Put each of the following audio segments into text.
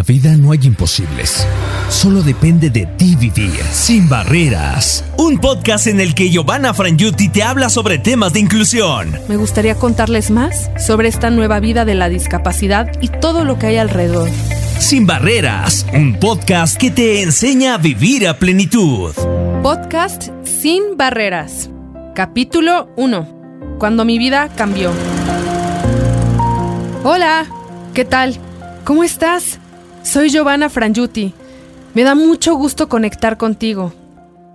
la vida no hay imposibles. Solo depende de ti vivir sin barreras. Un podcast en el que Giovanna Frangiuti te habla sobre temas de inclusión. Me gustaría contarles más sobre esta nueva vida de la discapacidad y todo lo que hay alrededor. Sin barreras, un podcast que te enseña a vivir a plenitud. Podcast Sin barreras. Capítulo 1. Cuando mi vida cambió. Hola, ¿qué tal? ¿Cómo estás? Soy Giovanna Frangiuti. Me da mucho gusto conectar contigo.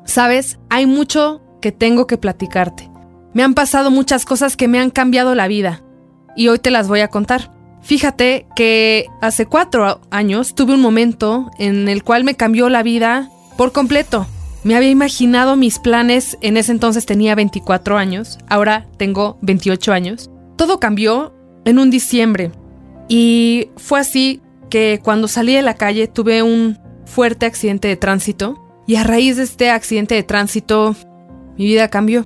Sabes, hay mucho que tengo que platicarte. Me han pasado muchas cosas que me han cambiado la vida y hoy te las voy a contar. Fíjate que hace cuatro años tuve un momento en el cual me cambió la vida por completo. Me había imaginado mis planes, en ese entonces tenía 24 años, ahora tengo 28 años. Todo cambió en un diciembre y fue así que cuando salí de la calle tuve un fuerte accidente de tránsito y a raíz de este accidente de tránsito mi vida cambió.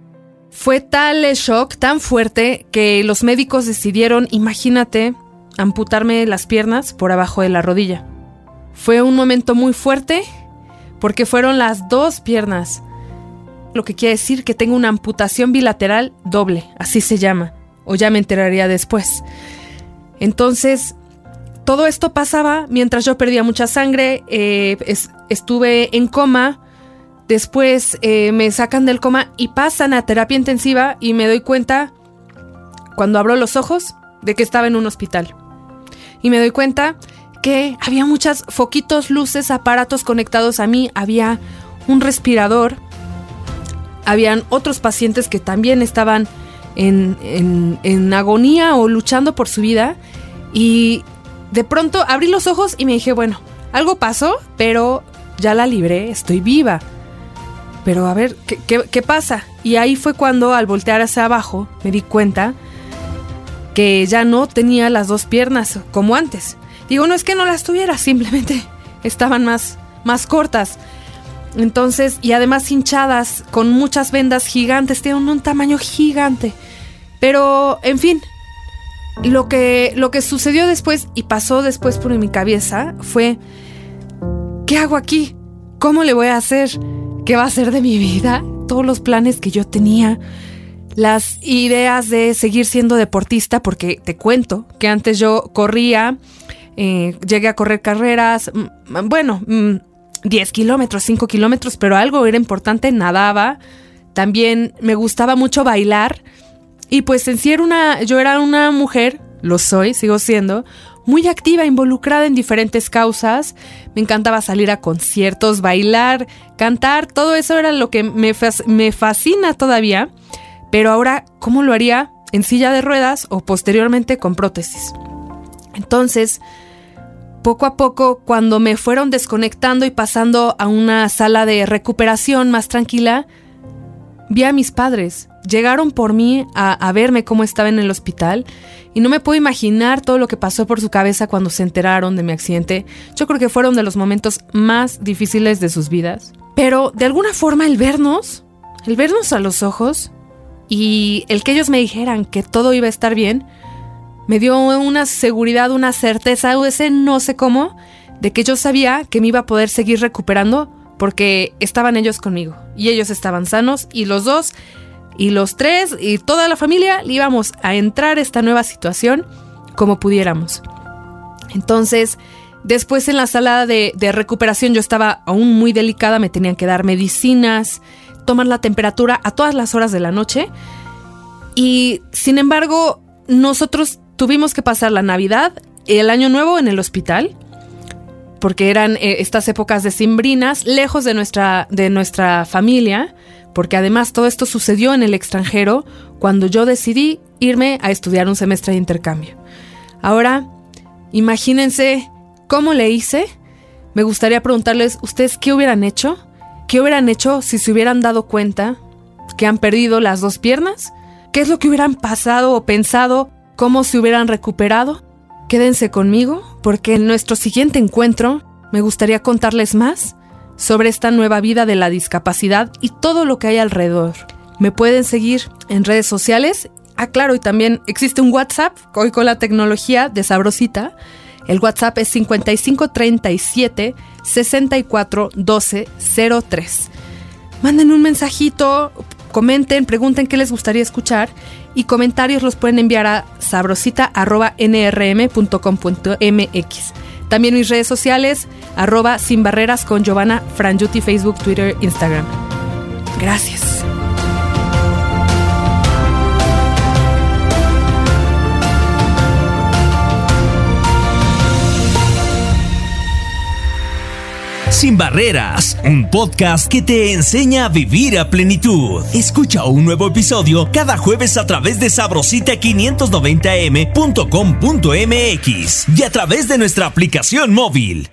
Fue tal el shock, tan fuerte, que los médicos decidieron, imagínate, amputarme las piernas por abajo de la rodilla. Fue un momento muy fuerte porque fueron las dos piernas, lo que quiere decir que tengo una amputación bilateral doble, así se llama, o ya me enteraría después. Entonces, todo esto pasaba mientras yo perdía mucha sangre, eh, estuve en coma, después eh, me sacan del coma y pasan a terapia intensiva y me doy cuenta, cuando abro los ojos, de que estaba en un hospital. Y me doy cuenta que había muchas foquitos, luces, aparatos conectados a mí, había un respirador, habían otros pacientes que también estaban en, en agonía o luchando por su vida y de pronto abrí los ojos y me dije, bueno, algo pasó, pero ya la libré, estoy viva. Pero a ver, ¿qué, pasa? Y ahí fue cuando al voltear hacia abajo me di cuenta que ya no tenía las dos piernas como antes. Digo, no es que no las tuviera, simplemente estaban más, más cortas. Entonces, y además hinchadas, con muchas vendas gigantes, tienen un tamaño gigante. Pero, en fin, lo que, lo que sucedió después y pasó después por mi cabeza fue, ¿qué hago aquí? ¿Cómo le voy a hacer? ¿Qué va a ser de mi vida? Todos los planes que yo tenía, las ideas de seguir siendo deportista, porque te cuento que antes yo corría, eh, llegué a correr carreras, bueno, 10 mm, kilómetros, 5 kilómetros, pero algo era importante, nadaba. También me gustaba mucho bailar y pues en sí era una, yo era una mujer, lo soy, sigo siendo, muy activa, involucrada en diferentes causas. Me encantaba salir a conciertos, bailar, cantar, todo eso era lo que me, me fascina todavía. Pero ahora, ¿cómo lo haría? En silla de ruedas o posteriormente con prótesis. Entonces, poco a poco, cuando me fueron desconectando y pasando a una sala de recuperación más tranquila, vi a mis padres llegaron por mí a, verme cómo estaba en el hospital y no me puedo imaginar todo lo que pasó por su cabeza cuando se enteraron de mi accidente. Yo creo que fueron de los momentos más difíciles de sus vidas. Pero de alguna forma el vernos, el vernos a los ojos y el que ellos me dijeran que todo iba a estar bien, me dio una seguridad, una certeza, ese no sé cómo, de que yo sabía que me iba a poder seguir recuperando porque estaban ellos conmigo y ellos estaban sanos y los dos y los tres y toda la familia íbamos a entrar a esta nueva situación como pudiéramos. Entonces, después en la sala de, recuperación yo estaba aún muy delicada, me tenían que dar medicinas, tomar la temperatura a todas las horas de la noche. Y sin embargo, nosotros tuvimos que pasar la Navidad, el Año Nuevo en el hospital, porque eran eh, estas épocas de cimbrinas, lejos de nuestra, de nuestra familia porque además todo esto sucedió en el extranjero cuando yo decidí irme a estudiar un semestre de intercambio. Ahora, imagínense cómo le hice. Me gustaría preguntarles, ¿ustedes qué hubieran hecho? ¿Qué hubieran hecho si se hubieran dado cuenta que han perdido las dos piernas? ¿Qué es lo que hubieran pasado o pensado? ¿Cómo se hubieran recuperado? Quédense conmigo porque en nuestro siguiente encuentro me gustaría contarles más sobre esta nueva vida de la discapacidad y todo lo que hay alrededor. Me pueden seguir en redes sociales. Ah, claro, y también existe un WhatsApp, hoy con la tecnología de Sabrosita, El WhatsApp es 5537 64 12 03. Manden un mensajito, comenten, pregunten qué les gustaría escuchar y comentarios los pueden enviar a sabrosita.nrm.com.mx. También mis redes sociales, arroba sin barreras con Giovanna Frangiuti, Facebook, Twitter, Instagram. Gracias. Sin Barreras, un podcast que te enseña a vivir a plenitud. Escucha un nuevo episodio cada jueves a través de sabrosita590m.com.mx y a través de nuestra aplicación móvil.